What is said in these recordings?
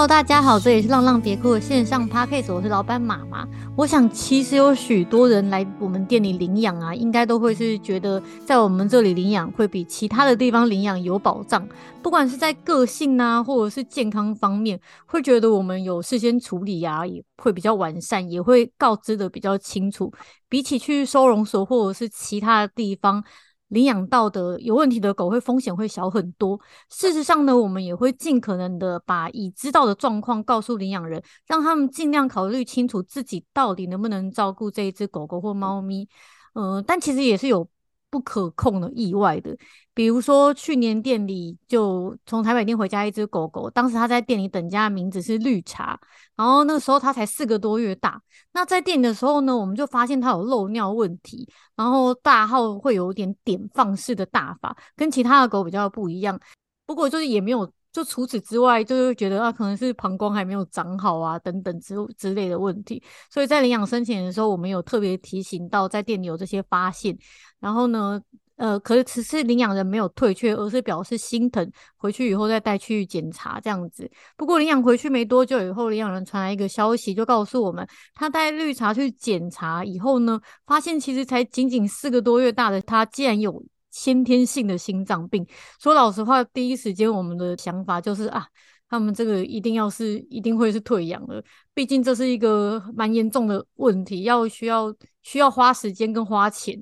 Hello，大家好，这里是浪浪别哭的线上 Podcast，我是老板妈妈。我想，其实有许多人来我们店里领养啊，应该都会是觉得在我们这里领养会比其他的地方领养有保障，不管是在个性啊，或者是健康方面，会觉得我们有事先处理啊，也会比较完善，也会告知的比较清楚，比起去收容所或者是其他的地方。领养到的有问题的狗会风险会小很多。事实上呢，我们也会尽可能的把已知道的状况告诉领养人，让他们尽量考虑清楚自己到底能不能照顾这一只狗狗或猫咪。嗯、但其实也是有。不可控的意外的，比如说去年店里就从台北店回家一只狗狗，当时它在店里等家的名字是绿茶，然后那个时候它才四个多月大。那在店里的时候呢，我们就发现它有漏尿问题，然后大号会有点点放式的大法，跟其他的狗比较不一样。不过就是也没有。就除此之外，就是觉得啊，可能是膀胱还没有长好啊，等等之之类的问题。所以在领养申请的时候，我们有特别提醒到，在店里有这些发现。然后呢，呃，可是此次领养人没有退却，而是表示心疼，回去以后再带去检查这样子。不过领养回去没多久以后，领养人传来一个消息，就告诉我们，他带绿茶去检查以后呢，发现其实才仅仅四个多月大的他，竟然有。先天性的心脏病，说老实话，第一时间我们的想法就是啊，他们这个一定要是一定会是退养了，毕竟这是一个蛮严重的问题，要需要需要花时间跟花钱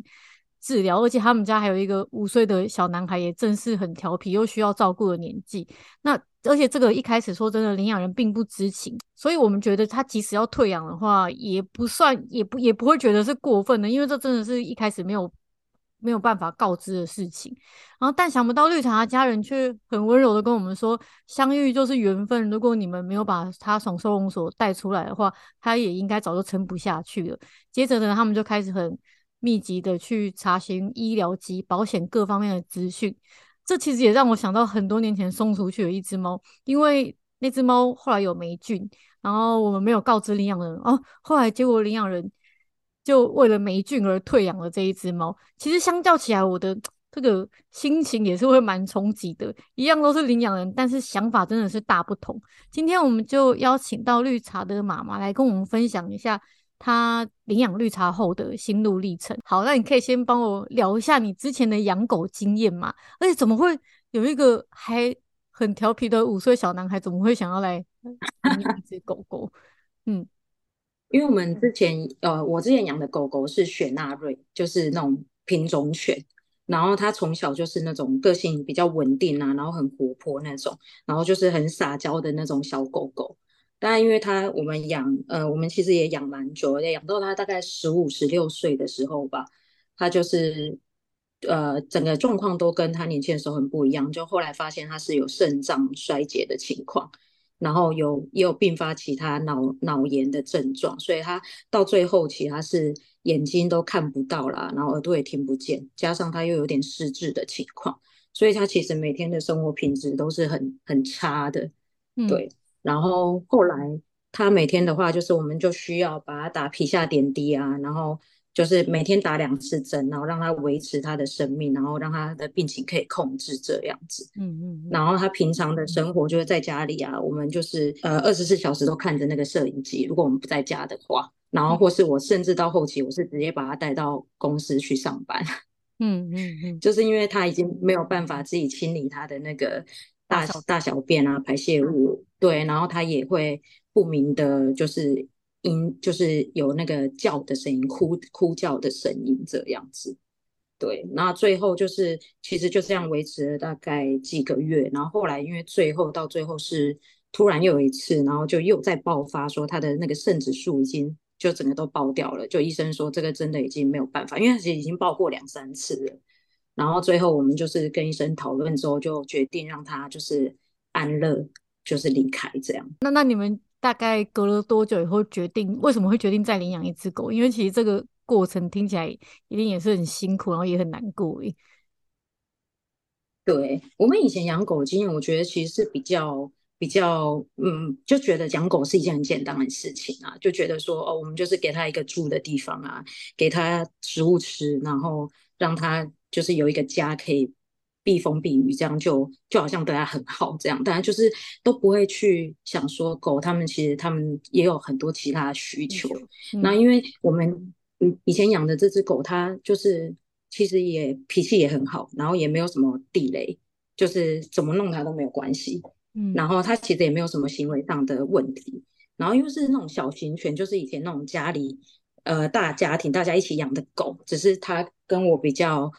治疗，而且他们家还有一个五岁的小男孩，也正是很调皮又需要照顾的年纪。那而且这个一开始说真的，领养人并不知情，所以我们觉得他即使要退养的话，也不算也不也不会觉得是过分的，因为这真的是一开始没有。没有办法告知的事情，然后但想不到绿茶的家人却很温柔的跟我们说，相遇就是缘分。如果你们没有把他从收容所带出来的话，他也应该早就撑不下去了。接着呢，他们就开始很密集的去查询医疗及保险各方面的资讯。这其实也让我想到很多年前送出去的一只猫，因为那只猫后来有霉菌，然后我们没有告知领养人哦，后来结果领养人。就为了霉菌而退养了这一只猫，其实相较起来，我的这个心情也是会蛮冲击的。一样都是领养人，但是想法真的是大不同。今天我们就邀请到绿茶的妈妈来跟我们分享一下她领养绿茶后的心路历程。好，那你可以先帮我聊一下你之前的养狗经验嘛？而且怎么会有一个还很调皮的五岁小男孩，怎么会想要来领 养一只狗狗？嗯。因为我们之前，呃，我之前养的狗狗是雪纳瑞，就是那种品种犬，然后它从小就是那种个性比较稳定啊，然后很活泼那种，然后就是很撒娇的那种小狗狗。当然，因为他我们养，呃，我们其实也养蛮久，养到他大概十五、十六岁的时候吧，他就是，呃，整个状况都跟他年轻的时候很不一样，就后来发现他是有肾脏衰竭的情况。然后有也有并发其他脑脑炎的症状，所以他到最后期他是眼睛都看不到啦，然后耳朵也听不见，加上他又有点失智的情况，所以他其实每天的生活品质都是很很差的，嗯、对。然后后来他每天的话，就是我们就需要把他打皮下点滴啊，然后。就是每天打两次针，然后让他维持他的生命，然后让他的病情可以控制这样子。嗯嗯。然后他平常的生活就是在家里啊，我们就是呃二十四小时都看着那个摄影机。如果我们不在家的话，然后或是我甚至到后期，我是直接把他带到公司去上班。嗯嗯嗯。就是因为他已经没有办法自己清理他的那个大大小便啊排泄物，对，然后他也会不明的，就是。音就是有那个叫的声音，哭哭叫的声音这样子，对。那最后就是，其实就这样维持了大概几个月。然后后来因为最后到最后是突然又有一次，然后就又再爆发，说他的那个肾指数已经就整个都爆掉了。就医生说这个真的已经没有办法，因为他其实已经爆过两三次了。然后最后我们就是跟医生讨论之后，就决定让他就是安乐，就是离开这样。那那你们？大概隔了多久以后决定？为什么会决定再领养一只狗？因为其实这个过程听起来一定也是很辛苦，然后也很难过。对，我们以前养狗经验，我觉得其实是比较比较，嗯，就觉得养狗是一件很简单的事情啊，就觉得说哦，我们就是给它一个住的地方啊，给它食物吃，然后让他就是有一个家可以。避风避雨，这样就就好像对它很好这样，当然就是都不会去想说狗它们其实它们也有很多其他的需求。嗯、那因为我们以前养的这只狗，它就是其实也脾气也很好，然后也没有什么地雷，就是怎么弄它都没有关系。嗯，然后它其实也没有什么行为上的问题。然后又是那种小型犬，就是以前那种家里呃大家庭大家一起养的狗，只是它跟我比较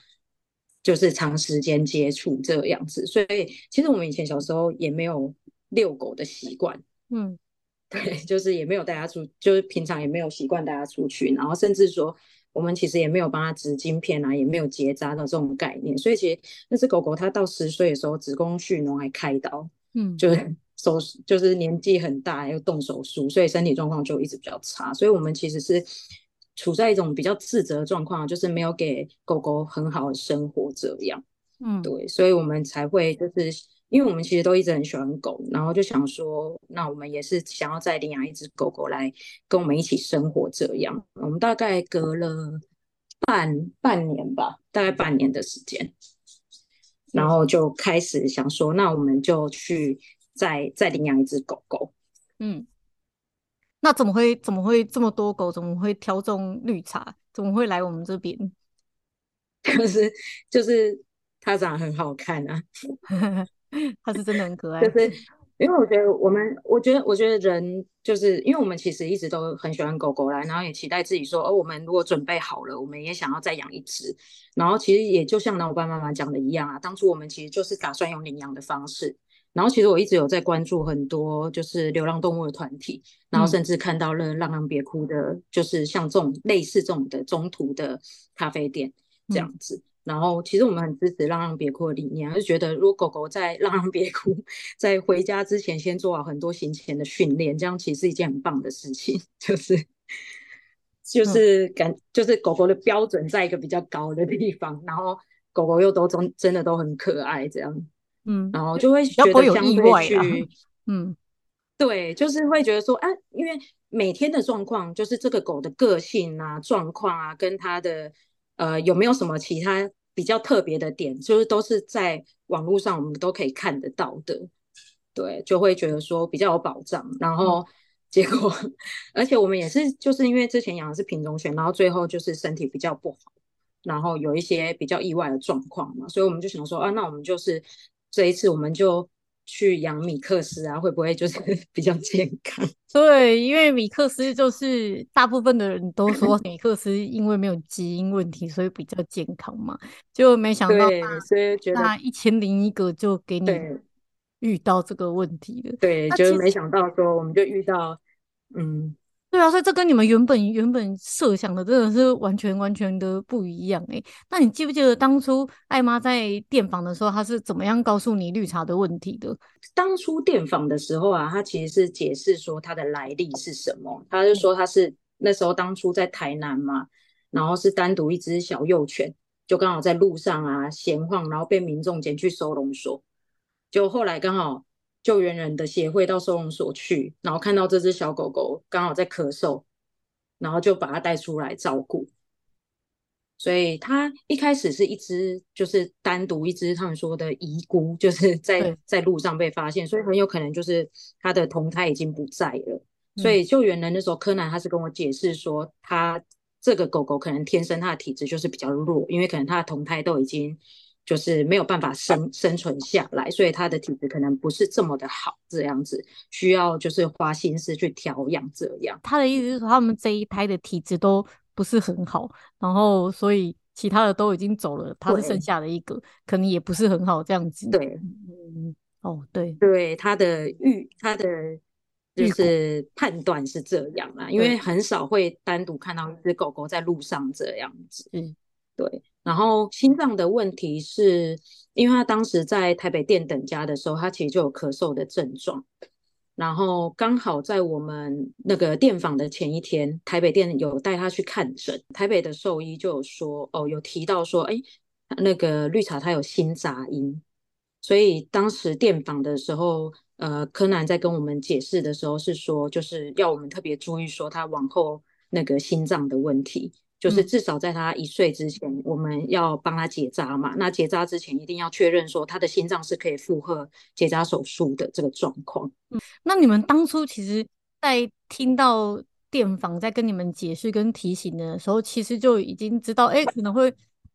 就是长时间接触这个样子，所以其实我们以前小时候也没有遛狗的习惯，嗯，对，就是也没有带它出，就是平常也没有习惯带它出去，然后甚至说我们其实也没有帮它植晶片啊，也没有结扎的这种概念，所以其实那只狗狗它到十岁的时候子宫蓄脓还开刀，嗯，就是。手就是年纪很大，又动手术，所以身体状况就一直比较差。所以我们其实是处在一种比较自责的状况，就是没有给狗狗很好的生活这样。嗯，对，所以我们才会就是，因为我们其实都一直很喜欢狗，然后就想说，那我们也是想要再领养一只狗狗来跟我们一起生活这样。我们大概隔了半半年吧，大概半年的时间，然后就开始想说，那我们就去。再再领养一只狗狗，嗯，那怎么会怎么会这么多狗？怎么会挑中绿茶？怎么会来我们这边？就是就是它长得很好看啊，它是真的很可爱。就 是因为我觉得我们，我觉得我觉得人，就是因为我们其实一直都很喜欢狗狗来，然后也期待自己说，哦，我们如果准备好了，我们也想要再养一只。然后其实也就像老爸妈妈讲的一样啊，当初我们其实就是打算用领养的方式。然后其实我一直有在关注很多就是流浪动物的团体，然后甚至看到了浪浪别哭的，就是像这种类似这种的中途的咖啡店这样子。嗯、然后其实我们很支持浪浪别哭的理念，就觉得如果狗狗在浪浪别哭在回家之前先做好很多行前的训练，这样其实是一件很棒的事情，就是就是感就是狗狗的标准在一个比较高的地方，然后狗狗又都真真的都很可爱这样。嗯，然后就会觉得相对去，嗯，对，就是会觉得说，啊，因为每天的状况，就是这个狗的个性啊、状况啊，跟它的呃有没有什么其他比较特别的点，就是都是在网络上我们都可以看得到的，对，就会觉得说比较有保障。然后结果，嗯、而且我们也是就是因为之前养的是品种犬，然后最后就是身体比较不好，然后有一些比较意外的状况嘛，所以我们就想说，啊，那我们就是。这一次我们就去养米克斯啊，会不会就是 比较健康？对，因为米克斯就是大部分的人都说 米克斯因为没有基因问题，所以比较健康嘛。就没想到，所以那一千零一个就给你遇到这个问题了。对，就是没想到说我们就遇到，嗯。对啊，所以这跟你们原本原本设想的真的是完全完全的不一样哎。那你记不记得当初艾妈在电访的时候，她是怎么样告诉你绿茶的问题的？当初电访的时候啊，她其实是解释说它的来历是什么。她就说她是那时候当初在台南嘛，然后是单独一只小幼犬，就刚好在路上啊闲晃，然后被民众捡去收容所，就后来刚好。救援人的协会到收容所去，然后看到这只小狗狗刚好在咳嗽，然后就把它带出来照顾。所以它一开始是一只，就是单独一只，他们说的遗孤，就是在在路上被发现，所以很有可能就是它的同胎已经不在了。所以救援人那时候，柯南他是跟我解释说，他这个狗狗可能天生它的体质就是比较弱，因为可能它的同胎都已经。就是没有办法生生存下来，所以他的体质可能不是这么的好，这样子需要就是花心思去调养。这样，他的意思是说，他们这一胎的体质都不是很好，然后所以其他的都已经走了，他是剩下的一个，可能也不是很好这样子。对，嗯，哦，对对，他的预他的就是判断是这样啦，因为很少会单独看到一只狗狗在路上这样子。嗯，对。然后心脏的问题是，因为他当时在台北店等家的时候，他其实就有咳嗽的症状。然后刚好在我们那个电访的前一天，台北店有带他去看诊，台北的兽医就有说，哦，有提到说，哎，那个绿茶他有心杂音。所以当时电访的时候，呃，柯南在跟我们解释的时候是说，就是要我们特别注意说他往后那个心脏的问题。就是至少在他一岁之前，嗯、我们要帮他结扎嘛。那结扎之前一定要确认说他的心脏是可以负荷结扎手术的这个状况。嗯，那你们当初其实，在听到电访在跟你们解释跟提醒的时候，其实就已经知道，哎、欸，可能会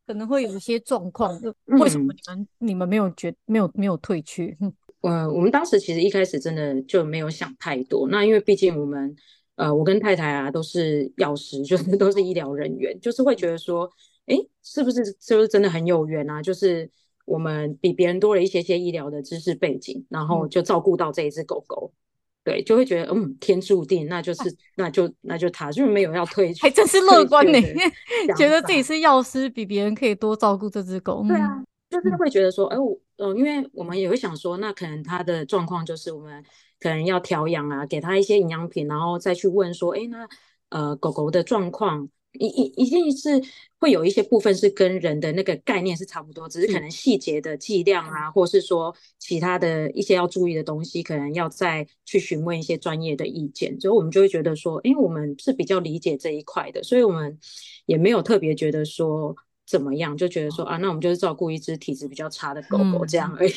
可能会有一些状况。为什么你们、嗯、你们没有觉没有没有退去？嗯，呃，我们当时其实一开始真的就没有想太多。那因为毕竟我们。呃，我跟太太啊都是药师，就是 都是医疗人员，就是会觉得说，哎，是不是是不是真的很有缘啊？就是我们比别人多了一些些医疗的知识背景，然后就照顾到这一只狗狗，嗯、对，就会觉得嗯，天注定，那就是那就那就他就是没有要退，还真是 乐观呢，觉得自己是药师，比别人可以多照顾这只狗。对啊，就是会觉得说，哎，我呃，因为我们也会想说，那可能他的状况就是我们。可能要调养啊，给他一些营养品，然后再去问说，哎，那呃狗狗的状况，一一一定是会有一些部分是跟人的那个概念是差不多，只是可能细节的剂量啊，或是说其他的一些要注意的东西，可能要再去询问一些专业的意见。所以我们就会觉得说，因为我们是比较理解这一块的，所以我们也没有特别觉得说怎么样，就觉得说啊，那我们就是照顾一只体质比较差的狗狗这样而已。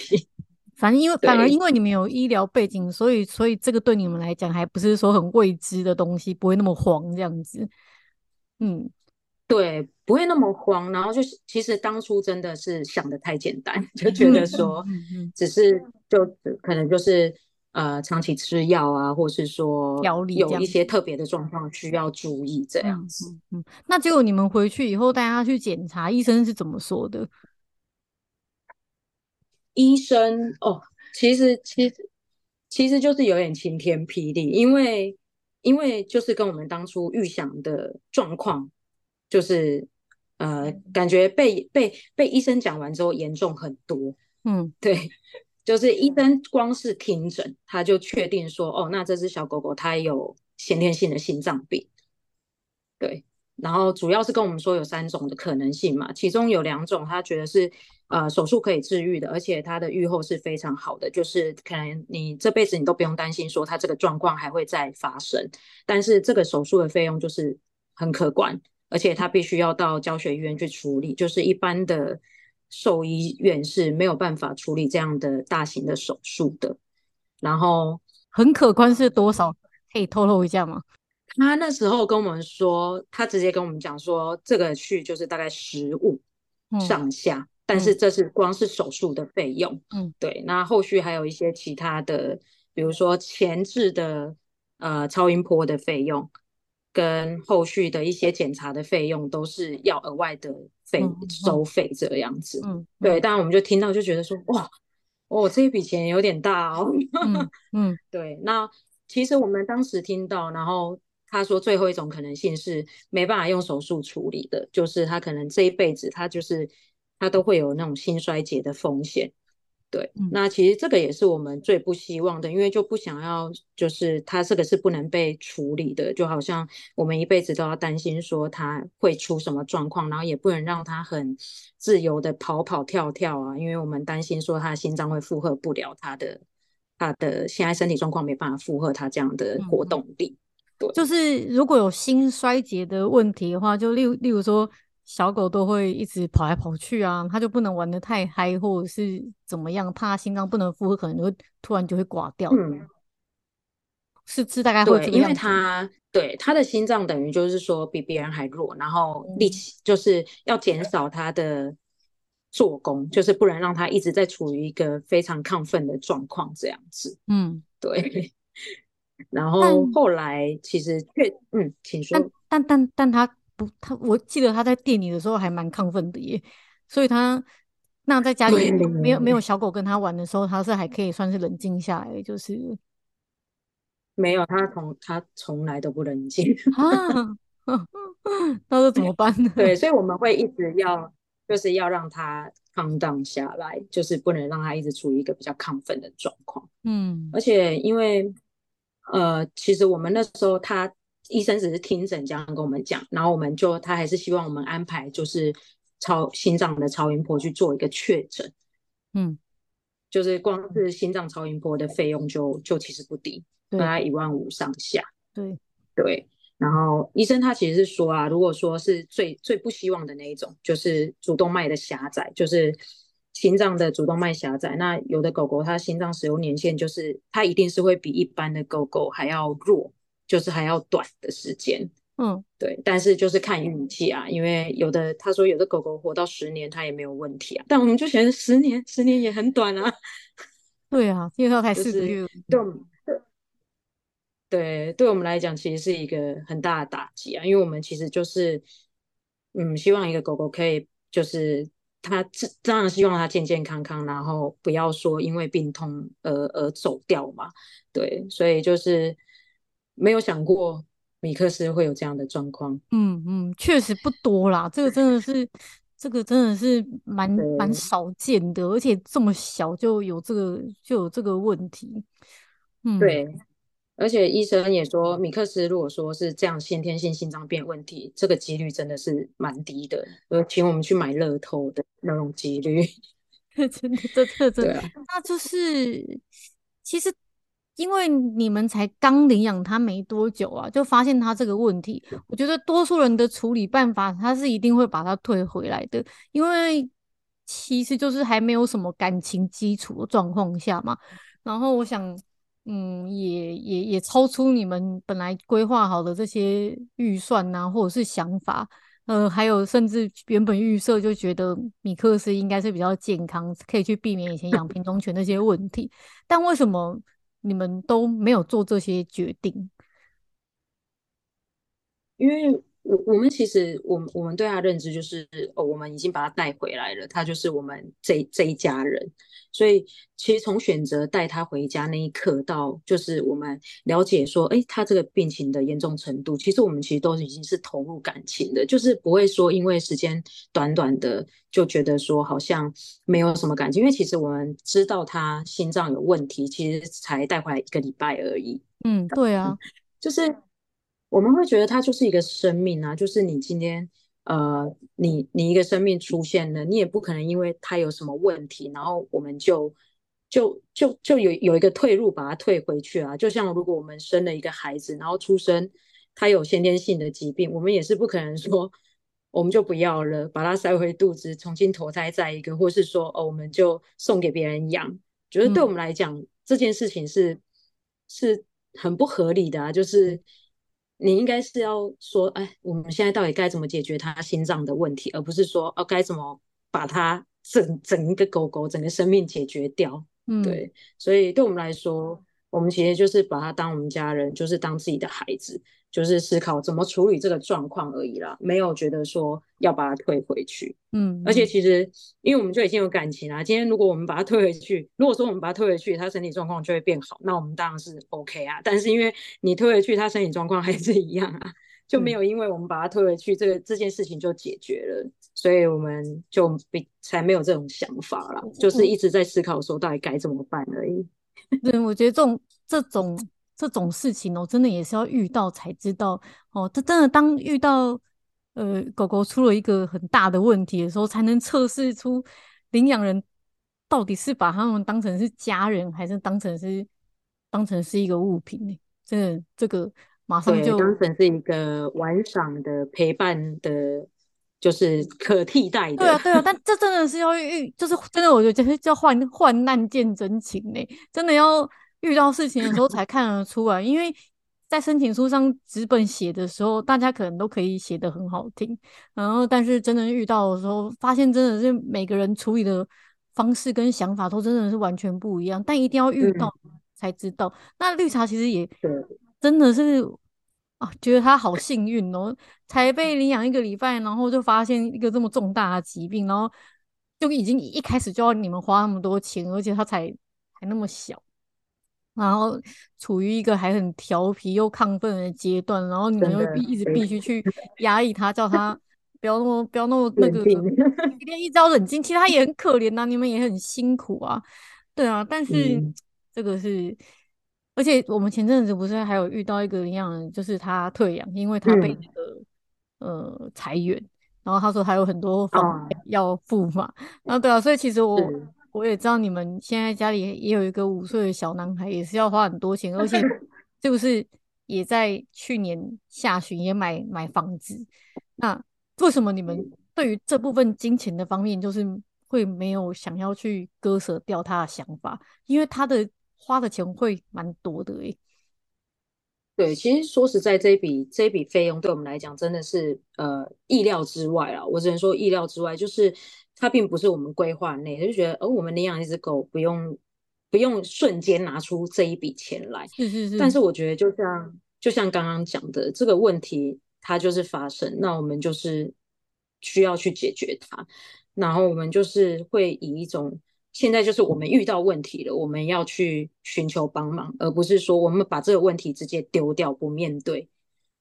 嗯反正因为反而因为你们有医疗背景，所以所以这个对你们来讲还不是说很未知的东西，不会那么慌这样子。嗯，对，不会那么慌。然后就是其实当初真的是想的太简单，就觉得说只是就可能就是呃长期吃药啊，或是说有一些特别的状况需要注意这样子。嗯，那结果你们回去以后带他去检查，医生是怎么说的？医生哦，其实其实其实就是有点晴天霹雳，因为因为就是跟我们当初预想的状况，就是呃，感觉被被被医生讲完之后严重很多。嗯，对，就是医生光是听诊，他就确定说，哦，那这只小狗狗它有先天性的心脏病。对，然后主要是跟我们说有三种的可能性嘛，其中有两种他觉得是。呃，手术可以治愈的，而且它的愈后是非常好的，就是可能你这辈子你都不用担心说它这个状况还会再发生。但是这个手术的费用就是很可观，而且它必须要到教学医院去处理，就是一般的兽医院是没有办法处理这样的大型的手术的。然后很可观是多少？可以透露一下吗？他那时候跟我们说，他直接跟我们讲说，这个去就是大概十五上下。嗯但是这是光是手术的费用，嗯，对。那后续还有一些其他的，比如说前置的呃超音波的费用，跟后续的一些检查的费用，都是要额外的费、嗯、收费这样子。嗯，对。当然我们就听到就觉得说，哇，哦，这一笔钱有点大哦。嗯，嗯对。那其实我们当时听到，然后他说最后一种可能性是没办法用手术处理的，就是他可能这一辈子他就是。他都会有那种心衰竭的风险，对，嗯、那其实这个也是我们最不希望的，因为就不想要，就是他这个是不能被处理的，就好像我们一辈子都要担心说他会出什么状况，然后也不能让他很自由的跑跑跳跳啊，因为我们担心说他的心脏会负荷不了他的他的现在身体状况没办法负荷他这样的活动力，嗯、对，就是如果有心衰竭的问题的话，就例例如说。小狗都会一直跑来跑去啊，它就不能玩的太嗨，或者是怎么样，怕心脏不能负荷，可能就会突然就会挂掉。嗯，是是大概会对，因为它对它的心脏等于就是说比别人还弱，然后力气就是要减少它的做工，嗯、就是不能让它一直在处于一个非常亢奋的状况这样子。嗯，对。然后后来其实确嗯，请说，但但但但它。不，他我记得他在店里的时候还蛮亢奋的耶，所以他那在家里没有没有小狗跟他玩的时候，他是还可以算是冷静下来，就是没有他从他从来都不冷静啊，那是怎么办呢？对，所以我们会一直要就是要让他 calm down 下来，就是不能让他一直处于一个比较亢奋的状况。嗯，而且因为呃，其实我们那时候他。医生只是听诊这样跟我们讲，然后我们就他还是希望我们安排就是超心脏的超音波去做一个确诊，嗯，就是光是心脏超音波的费用就就其实不低，大概一万五上下，对对。然后医生他其实是说啊，如果说是最最不希望的那一种，就是主动脉的狭窄，就是心脏的主动脉狭窄。那有的狗狗它心脏使用年限就是它一定是会比一般的狗狗还要弱，就是还要短的时间。嗯，对。但是就是看运气啊，因为有的他说有的狗狗活到十年它也没有问题啊，但我们就觉得十年十年也很短啊。对啊，因为它才四个月。对。对，对我们来讲，其实是一个很大的打击啊，因为我们其实就是，嗯，希望一个狗狗可以，就是它当然希望它健健康康，然后不要说因为病痛而而走掉嘛。对，所以就是没有想过米克斯会有这样的状况。嗯嗯，确实不多啦，这个真的是，这个真的是蛮蛮少见的，而且这么小就有这个就有这个问题。嗯，对。而且医生也说，米克斯如果说是这样先天性心脏病问题，这个几率真的是蛮低的，呃，请我们去买乐透的那种几率。真的，这这真的，那就是其实因为你们才刚领养他没多久啊，就发现他这个问题，我觉得多数人的处理办法，他是一定会把它退回来的，因为其实就是还没有什么感情基础的状况下嘛。然后我想。嗯，也也也超出你们本来规划好的这些预算呐、啊，或者是想法，呃，还有甚至原本预设就觉得米克斯应该是比较健康，可以去避免以前养品种 犬那些问题。但为什么你们都没有做这些决定？因为。我我们其实，我们我们对他认知就是，哦，我们已经把他带回来了，他就是我们这这一家人。所以，其实从选择带他回家那一刻到，就是我们了解说，哎，他这个病情的严重程度，其实我们其实都已经是投入感情的，就是不会说因为时间短短的就觉得说好像没有什么感情，因为其实我们知道他心脏有问题，其实才带回来一个礼拜而已。嗯，对啊，就是。我们会觉得它就是一个生命啊，就是你今天，呃，你你一个生命出现了，你也不可能因为它有什么问题，然后我们就就就就有有一个退路把它退回去啊。就像如果我们生了一个孩子，然后出生他有先天性的疾病，我们也是不可能说我们就不要了，把它塞回肚子，重新投胎再一个，或是说哦，我们就送给别人养。觉得对我们来讲，嗯、这件事情是是很不合理的啊，就是。你应该是要说，哎，我们现在到底该怎么解决他心脏的问题，而不是说，哦，该怎么把他整整一个狗狗整个生命解决掉。嗯，对，所以对我们来说，我们其实就是把他当我们家人，就是当自己的孩子。就是思考怎么处理这个状况而已啦，没有觉得说要把它退回去。嗯，而且其实因为我们就已经有感情啦，今天如果我们把他退回去，如果说我们把他退回去，他身体状况就会变好，那我们当然是 OK 啊。但是因为你退回去，他身体状况还是一样啊，就没有因为我们把他退回去，这个这件事情就解决了，所以我们就比才没有这种想法啦，就是一直在思考说到底该怎么办而已。对，我觉得这种这种。这种事情哦，真的也是要遇到才知道哦。这真的当遇到呃狗狗出了一个很大的问题的时候，才能测试出领养人到底是把他们当成是家人，还是当成是当成是一个物品呢？真的，这个马上就当成是一个玩赏的陪伴的，就是可替代的。对啊，对啊，但这真的是要遇，就是真的，我觉得就是叫患患难见真情呢，真的要。遇到事情的时候才看得出来，因为在申请书上纸本写的时候，大家可能都可以写得很好听，然后但是真的遇到的时候，发现真的是每个人处理的方式跟想法都真的是完全不一样。但一定要遇到才知道。嗯、那绿茶其实也真的是啊，觉得他好幸运哦，才被领养一个礼拜，然后就发现一个这么重大的疾病，然后就已经一开始就要你们花那么多钱，而且他才还那么小。然后处于一个还很调皮又亢奋的阶段，然后你们又必一直必须去 压抑他，叫他不要那么不要那么那个，一定一直要冷静。其实他也很可怜呐、啊，你们也很辛苦啊，对啊。但是这个是，嗯、而且我们前阵子不是还有遇到一个领养人，就是他退养，因为他被那个、嗯、呃裁员，然后他说还有很多房要付嘛，啊对啊，所以其实我。我也知道你们现在家里也有一个五岁的小男孩，也是要花很多钱，而且 是不是也在去年下旬也买买房子。那为什么你们对于这部分金钱的方面，就是会没有想要去割舍掉他的想法？因为他的花的钱会蛮多的诶、欸。对，其实说实在，这一笔这一笔费用对我们来讲真的是呃意料之外啊。我只能说意料之外，就是它并不是我们规划内，就觉得哦，我们领养一只狗不用不用瞬间拿出这一笔钱来。是是是。但是我觉得就像就像刚刚讲的这个问题，它就是发生，那我们就是需要去解决它，然后我们就是会以一种。现在就是我们遇到问题了，我们要去寻求帮忙，而不是说我们把这个问题直接丢掉不面对。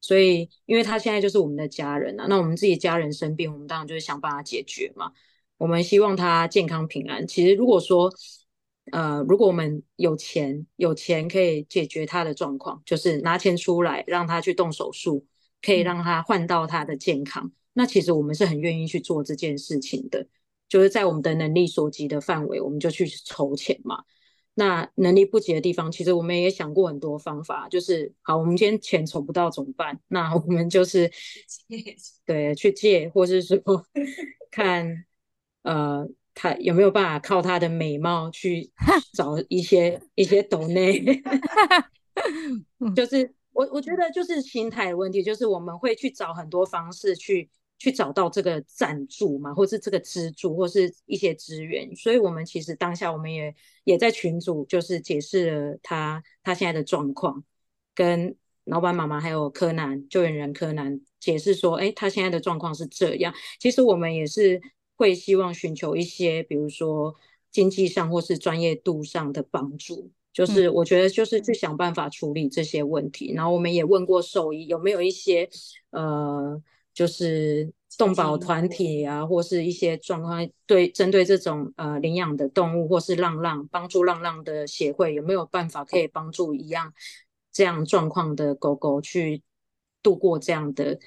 所以，因为他现在就是我们的家人啊，那我们自己家人生病，我们当然就是想办法解决嘛。我们希望他健康平安。其实，如果说，呃，如果我们有钱，有钱可以解决他的状况，就是拿钱出来让他去动手术，可以让他换到他的健康，那其实我们是很愿意去做这件事情的。就是在我们的能力所及的范围，我们就去筹钱嘛。那能力不及的地方，其实我们也想过很多方法。就是好，我们今天钱筹不到怎么办？那我们就是对去借，或是说 看呃他有没有办法靠他的美貌去 找一些一些抖内。就是我我觉得就是心态的问题，就是我们会去找很多方式去。去找到这个赞助嘛，或是这个资助，或是一些资源。所以，我们其实当下我们也也在群组，就是解释了他他现在的状况，跟老板妈妈还有柯南救援人柯南解释说，哎，他现在的状况是这样。其实我们也是会希望寻求一些，比如说经济上或是专业度上的帮助。就是我觉得就是去想办法处理这些问题。嗯、然后我们也问过兽医有没有一些呃。就是动保团体啊，或是一些状况，对针对这种呃领养的动物，或是浪浪帮助浪浪的协会，有没有办法可以帮助一样这样状况的狗狗去度过这样的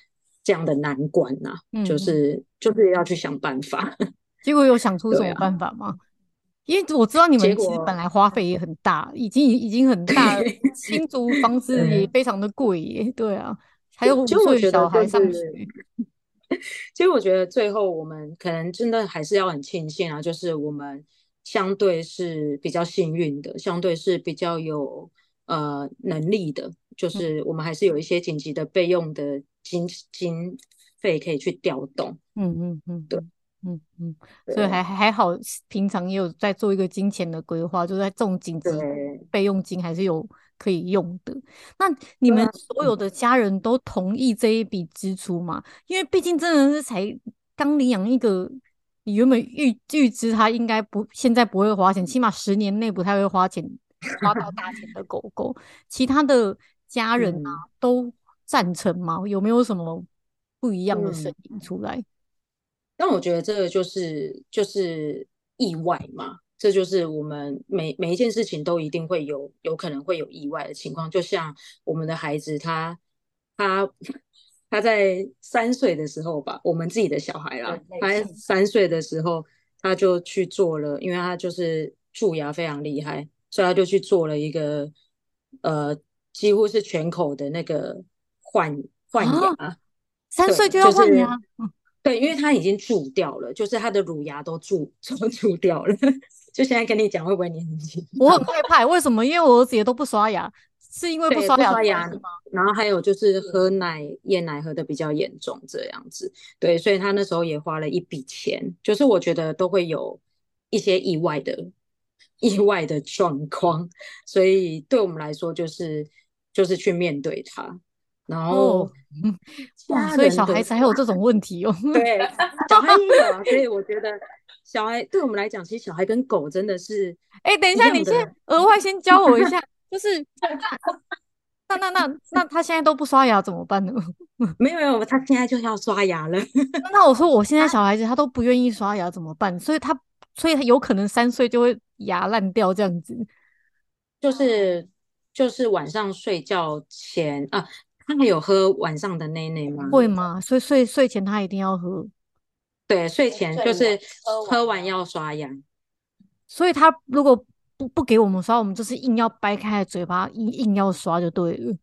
这样的难关呢、啊？嗯，就是就是要去想办法。结果有想出什么办法吗？啊、因为我知道你们其实本来花费也很大，已经已经很大，新竹房子也非常的贵耶。对啊。还有五岁小孩上学，其实我觉得最后我们可能真的还是要很庆幸啊，就是我们相对是比较幸运的，相对是比较有呃能力的，就是我们还是有一些紧急的备用的经经费可以去调动。嗯嗯嗯，对。嗯嗯，所以还还好，平常也有在做一个金钱的规划，就在这种紧急备用金还是有可以用的。那你们所有的家人都同意这一笔支出吗？因为毕竟真的是才刚领养一个，你原本预预知他应该不现在不会花钱，起码十年内不太会花钱花到大钱的狗狗。其他的家人啊，都赞成吗？有没有什么不一样的声音出来？但我觉得这个就是就是意外嘛，这就是我们每每一件事情都一定会有有可能会有意外的情况。就像我们的孩子他，他他他在三岁的时候吧，我们自己的小孩啦，他三岁的时候他就去做了，因为他就是蛀牙非常厉害，所以他就去做了一个呃几乎是全口的那个换换牙，啊，三岁就要换牙。就 是对，因为他已经蛀掉了，就是他的乳牙都蛀都蛀掉了。就现在跟你讲，会不会年纪？我很害怕，为什么？因为我儿子也都不刷牙，是因为不刷牙，刷牙吗？然后还有就是喝奶夜奶喝的比较严重，这样子。对，所以他那时候也花了一笔钱，就是我觉得都会有一些意外的意外的状况，所以对我们来说，就是就是去面对它。然后，哦、哇，所以小孩子还有这种问题哦。对，小孩也有啊。所以我觉得，小孩对我们来讲，其实小孩跟狗真的是……哎，等一下，你先额外先教我一下，就是那那那那他现在都不刷牙怎么办呢？没有没有，他现在就要刷牙了。那我说，我现在小孩子他都不愿意刷牙怎么办？所以他所以他有可能三岁就会牙烂掉这样子。就是就是晚上睡觉前啊。他还有喝晚上的奶奶吗？会吗？所以睡睡前他一定要喝。对，睡前就是喝完要刷牙。所以他如果不不给我们刷，我们就是硬要掰开嘴巴，硬硬要刷就对了。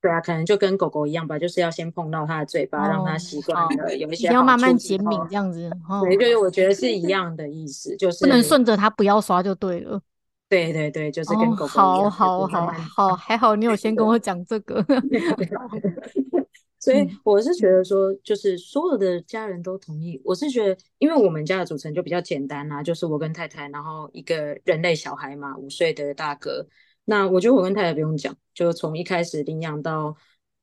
对啊，可能就跟狗狗一样吧，就是要先碰到它的嘴巴，哦、让它习惯了有一些要慢慢减敏这样子。哦、对，就是我觉得 是一样的意思，就是不能顺着它不要刷就对了。对对对，就是跟狗狗一样。好好好好，还好你有先跟我讲这个。所以我是觉得说，就是所有的家人都同意。我是觉得，因为我们家的组成就比较简单啊，就是我跟太太，然后一个人类小孩嘛，五岁的大哥。那我觉得我跟太太不用讲，就从一开始领养到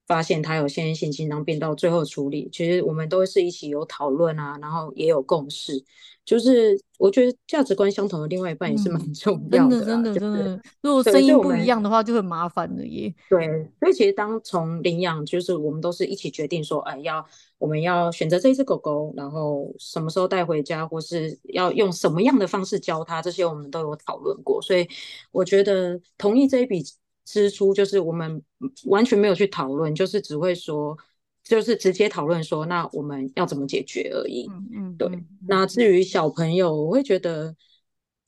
发现他有先天性心脏病，到最后处理，其实我们都是一起有讨论啊，然后也有共识。就是我觉得价值观相同的另外一半也是蛮重要的，嗯，真的真的真的。如果声音不一样的话，就很麻烦了耶。对，所以其实当从领养，就是我们都是一起决定说，哎，要我们要选择这一只狗狗，然后什么时候带回家，或是要用什么样的方式教它，这些我们都有讨论过。所以我觉得同意这一笔支出，就是我们完全没有去讨论，就是只会说。就是直接讨论说，那我们要怎么解决而已。嗯嗯，对。那至于小朋友，我会觉得，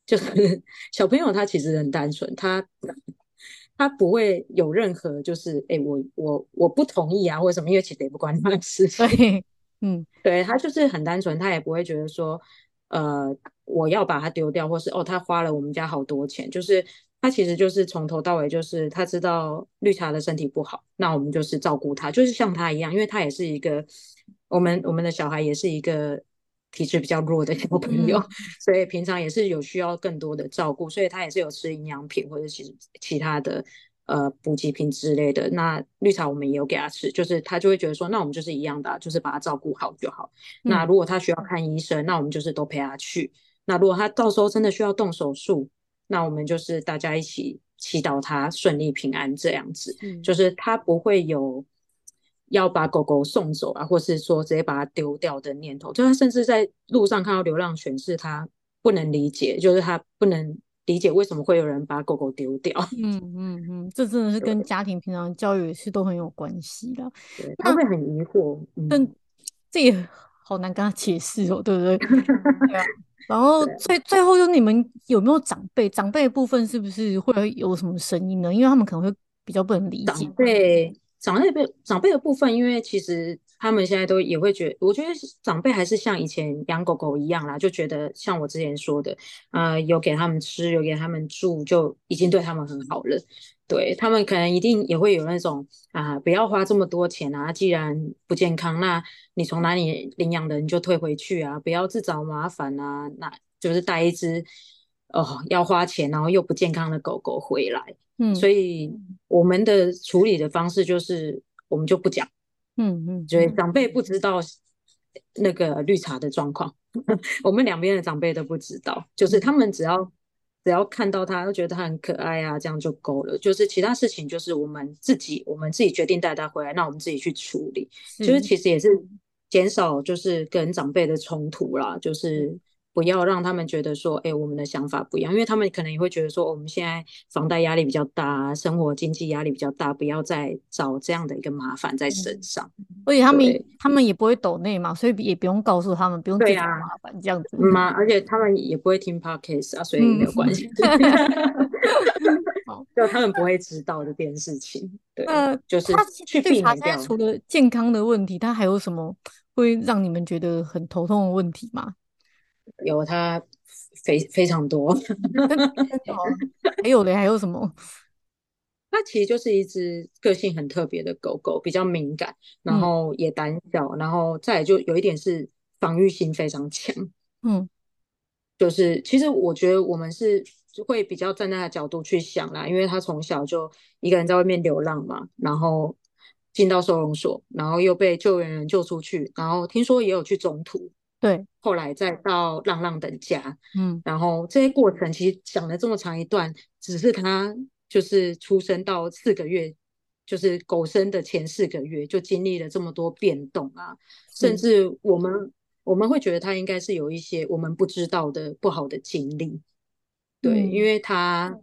就是 小朋友他其实很单纯，他他不会有任何就是，哎、欸，我我我不同意啊，或者什么，因为其实也不关他的事。对，嗯，对他就是很单纯，他也不会觉得说，呃，我要把它丢掉，或是哦，他花了我们家好多钱，就是。他其实就是从头到尾，就是他知道绿茶的身体不好，那我们就是照顾他，就是像他一样，因为他也是一个我们我们的小孩，也是一个体质比较弱的小朋友，嗯、所以平常也是有需要更多的照顾，所以他也是有吃营养品或者其其他的呃补给品之类的。那绿茶我们也有给他吃，就是他就会觉得说，那我们就是一样的，就是把他照顾好就好。嗯、那如果他需要看医生，那我们就是都陪他去。那如果他到时候真的需要动手术，那我们就是大家一起祈祷他顺利平安这样子，嗯、就是他不会有要把狗狗送走啊，或是说直接把它丢掉的念头。就他甚至在路上看到流浪犬，是他不能理解，就是他不能理解为什么会有人把狗狗丢掉。嗯嗯嗯，这真的是跟家庭平常教育是都很有关系的。对，他会很疑惑，但、嗯、这也好难跟他解释哦，对不对？对啊。然后最最后就你们有没有长辈？长辈的部分是不是会有什么声音呢？因为他们可能会比较不能理解。长辈长辈长辈的部分，因为其实他们现在都也会觉得，我觉得长辈还是像以前养狗狗一样啦，就觉得像我之前说的，呃，有给他们吃，有给他们住，就已经对他们很好了。对，他们可能一定也会有那种啊，不要花这么多钱啊，既然不健康，那你从哪里领养的你就退回去啊，不要自找麻烦啊，那就是带一只哦要花钱然后又不健康的狗狗回来。嗯，所以我们的处理的方式就是我们就不讲，嗯嗯，所以长辈不知道那个绿茶的状况，我们两边的长辈都不知道，就是他们只要。只要看到他，都觉得他很可爱啊，这样就够了。就是其他事情，就是我们自己，我们自己决定带他回来，那我们自己去处理。就是其实也是减少，就是跟长辈的冲突啦，就是。不要让他们觉得说，哎、欸，我们的想法不一样，因为他们可能也会觉得说，我们现在房贷压力比较大，生活经济压力比较大，不要再找这样的一个麻烦在身上。而且他们他们也不会抖内嘛，所以也不用告诉他们，不用自己麻烦这样子。嘛、啊，而且他们也不会听 podcast 啊，所以没有关系。就他们不会知道这件事情。对，呃、就是去避免掉。除了健康的问题，他还有什么会让你们觉得很头痛的问题吗？有它非非常多，还有嘞，还有什么？它其实就是一只个性很特别的狗狗，比较敏感，然后也胆小，嗯、然后再就有一点是防御心非常强。嗯，就是其实我觉得我们是会比较站在他角度去想啦，因为他从小就一个人在外面流浪嘛，然后进到收容所，然后又被救援人救出去，然后听说也有去中途。对，后来再到浪浪的家，嗯，然后这些过程其实讲了这么长一段，只是他就是出生到四个月，就是狗生的前四个月就经历了这么多变动啊，甚至我们我们会觉得他应该是有一些我们不知道的不好的经历，对，嗯、因为他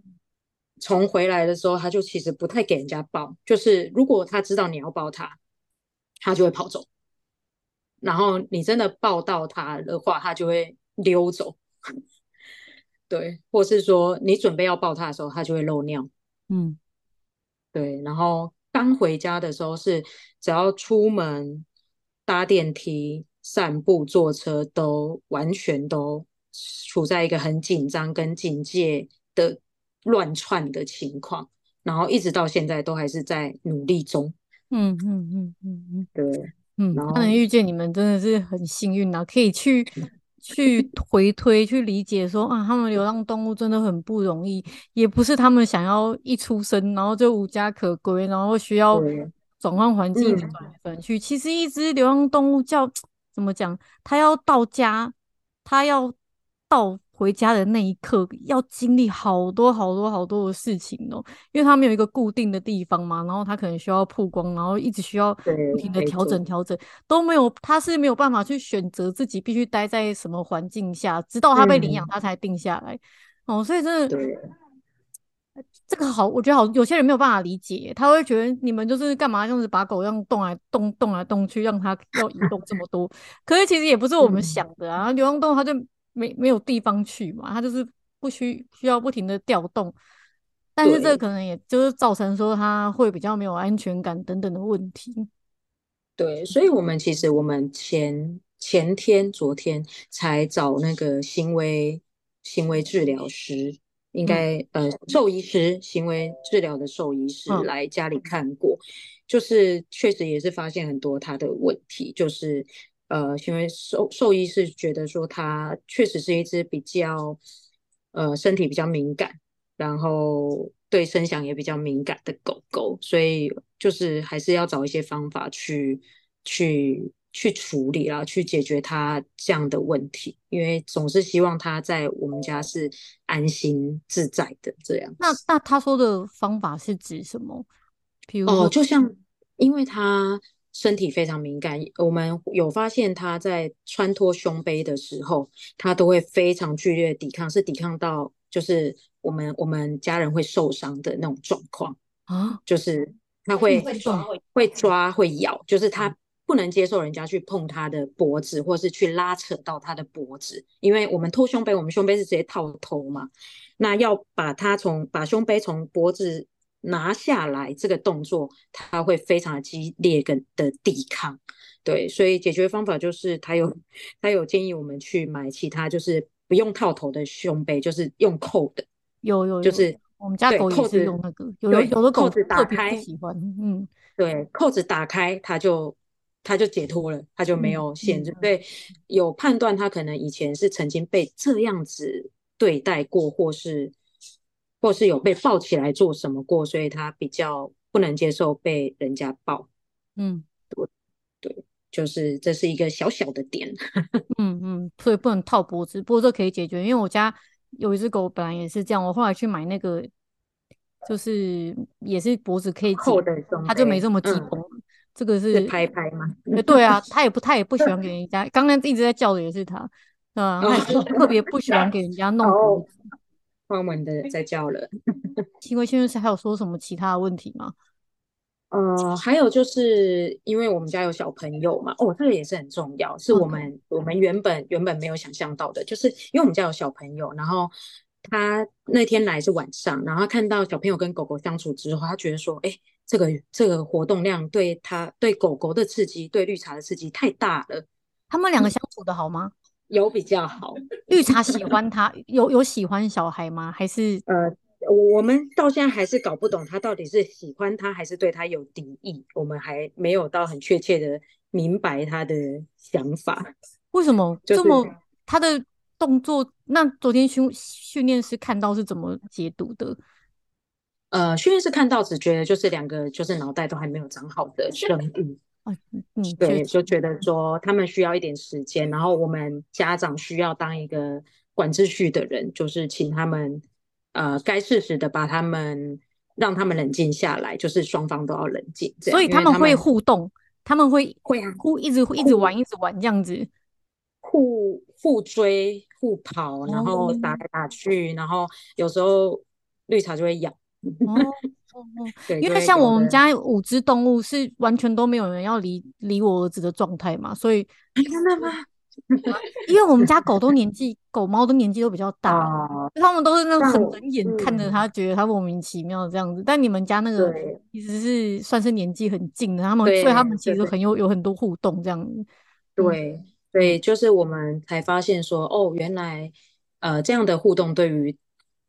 从回来的时候他就其实不太给人家抱，就是如果他知道你要抱他，他就会跑走。然后你真的抱到它的话，它就会溜走，对，或是说你准备要抱它的时候，它就会漏尿，嗯，对。然后刚刚回家的时候是只要出门搭电梯、散步、坐车都完全都处在一个很紧张跟警戒的乱窜的情况，然后一直到现在都还是在努力中。嗯嗯嗯嗯嗯，对，嗯，他能遇见你们真的是很幸运啊，可以去。去回推，去理解说啊，他们流浪动物真的很不容易，也不是他们想要一出生然后就无家可归，然后需要转换环境转来转去。其实一只流浪动物叫 怎么讲？它要到家，它要到。回家的那一刻，要经历好多好多好多的事情哦、喔，因为他没有一个固定的地方嘛，然后他可能需要曝光，然后一直需要不停的调整调整，都没有，他是没有办法去选择自己必须待在什么环境下，直到他被领养，他才定下来、嗯、哦。所以真的，这个好，我觉得好，有些人没有办法理解，他会觉得你们就是干嘛，就是把狗让动来动动来动去，让它要移动这么多，可是其实也不是我们想的啊，嗯、流浪动物它就。没没有地方去嘛，他就是不需需要不停的调动，但是这可能也就是造成说他会比较没有安全感等等的问题。对，所以我们其实我们前前天、昨天才找那个行为行为治疗师，应该、嗯、呃兽医师，行为治疗的兽医师来家里看过，嗯、就是确实也是发现很多他的问题，就是。呃，因为兽兽医是觉得说它确实是一只比较呃身体比较敏感，然后对声响也比较敏感的狗狗，所以就是还是要找一些方法去去去处理啦，去解决它这样的问题，因为总是希望它在我们家是安心自在的这样。那那他说的方法是指什么？比如哦，就像因为他。身体非常敏感，我们有发现他在穿脱胸背的时候，他都会非常剧烈抵抗，是抵抗到就是我们我们家人会受伤的那种状况啊，就是他会会抓会抓会咬，就是他不能接受人家去碰他的脖子，或是去拉扯到他的脖子，因为我们脱胸背，我们胸背是直接套头嘛，那要把他从把胸背从脖子。拿下来这个动作，他会非常的激烈跟的抵抗，对，所以解决方法就是他有他有建议我们去买其他就是不用套头的胸背，就是用扣的，有有，有就是我们家狗也是用那个，有的有的狗子打开喜欢，嗯，对，扣子打开它就它就解脱了，它就没有限制，对、有判断它可能以前是曾经被这样子对待过，或是。或是有被抱起来做什么过，所以他比较不能接受被人家抱。嗯，对，对，就是这是一个小小的点。嗯嗯，所以不能套脖子，不过这可以解决。因为我家有一只狗，本来也是这样，我后来去买那个，就是也是脖子可以扣的，它就没这么紧绷。嗯、这个是，是拍拍吗？对啊，它也不，它也不喜欢给人家。刚刚一直在叫的也是它，啊，他也特别不喜欢给人家弄脖子。慢慢的在叫了。请问先生还有说什么其他的问题吗？呃，还有就是因为我们家有小朋友嘛，哦，这个也是很重要，是我们.我们原本原本没有想象到的，就是因为我们家有小朋友，然后他那天来是晚上，然后他看到小朋友跟狗狗相处之后，他觉得说，哎，这个这个活动量对他对狗狗的刺激，对绿茶的刺激太大了。他们两个相处的好吗？有比较好，绿茶喜欢他，有有喜欢小孩吗？还是呃，我们到现在还是搞不懂他到底是喜欢他还是对他有敌意，我们还没有到很确切的明白他的想法。为什么 这么、他的动作？那昨天训训练师看到是怎么解读的？呃，训练师看到只觉得就是两个就是脑袋都还没有长好的生物。嗯，对，就觉得说他们需要一点时间，然后我们家长需要当一个管秩序的人，就是请他们呃该适时的把他们让他们冷静下来，就是双方都要冷静。所以他们会互动，他们会会互一直一直玩一直玩这样子，互互追互跑，然后打来打去，然后有时候绿茶就会咬。哦哦，对，因为像我们家五只动物是完全都没有人要理理我儿子的状态嘛，所以真的吗？因为我们家狗都年纪，狗猫都年纪都比较大，啊、他们都是那种很冷眼看着他，觉得他莫名其妙这样子。但你们家那个其实是算是年纪很近的，他们所以他们其实很有有很多互动这样子。对，对，就是我们才发现说，哦，原来呃这样的互动对于。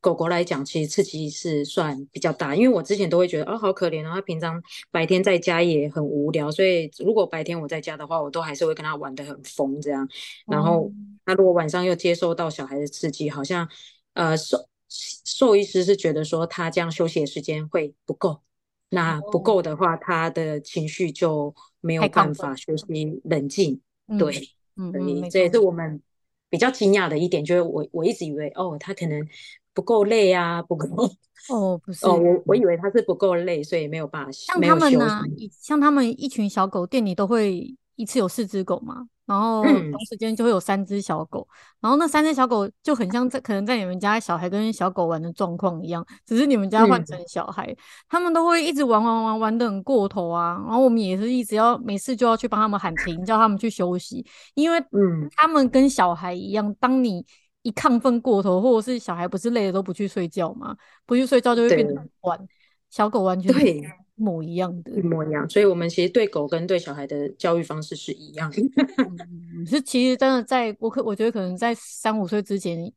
狗狗来讲，其实刺激是算比较大，因为我之前都会觉得哦，好可怜，然后它平常白天在家也很无聊，所以如果白天我在家的话，我都还是会跟它玩得很疯这样。然后它如果晚上又接受到小孩的刺激，好像呃兽兽医师是觉得说它这样休息的时间会不够，那不够的话，它的情绪就没有办法学习冷静。对，嗯，所以这也是我们比较惊讶的一点，就是我我一直以为哦，它可能。不够累啊，不够 哦，不是哦，我我以为他是不够累，所以没有办法。像他们呢、啊，像他们一群小狗，店里都会一次有四只狗嘛，然后同时间就会有三只小狗，嗯、然后那三只小狗就很像在可能在你们家小孩跟小狗玩的状况一样，只是你们家换成小孩，嗯、他们都会一直玩玩玩玩的很过头啊，然后我们也是一直要每次就要去帮他们喊停，叫他们去休息，因为嗯，他们跟小孩一样，当你。一亢奋过头，或者是小孩不是累了都不去睡觉吗？不去睡觉就会变得很晚。小狗完全对一模一样的，一模一样。所以，我们其实对狗跟对小孩的教育方式是一样的。嗯、是，其实真的在我可我觉得可能在三五岁之前，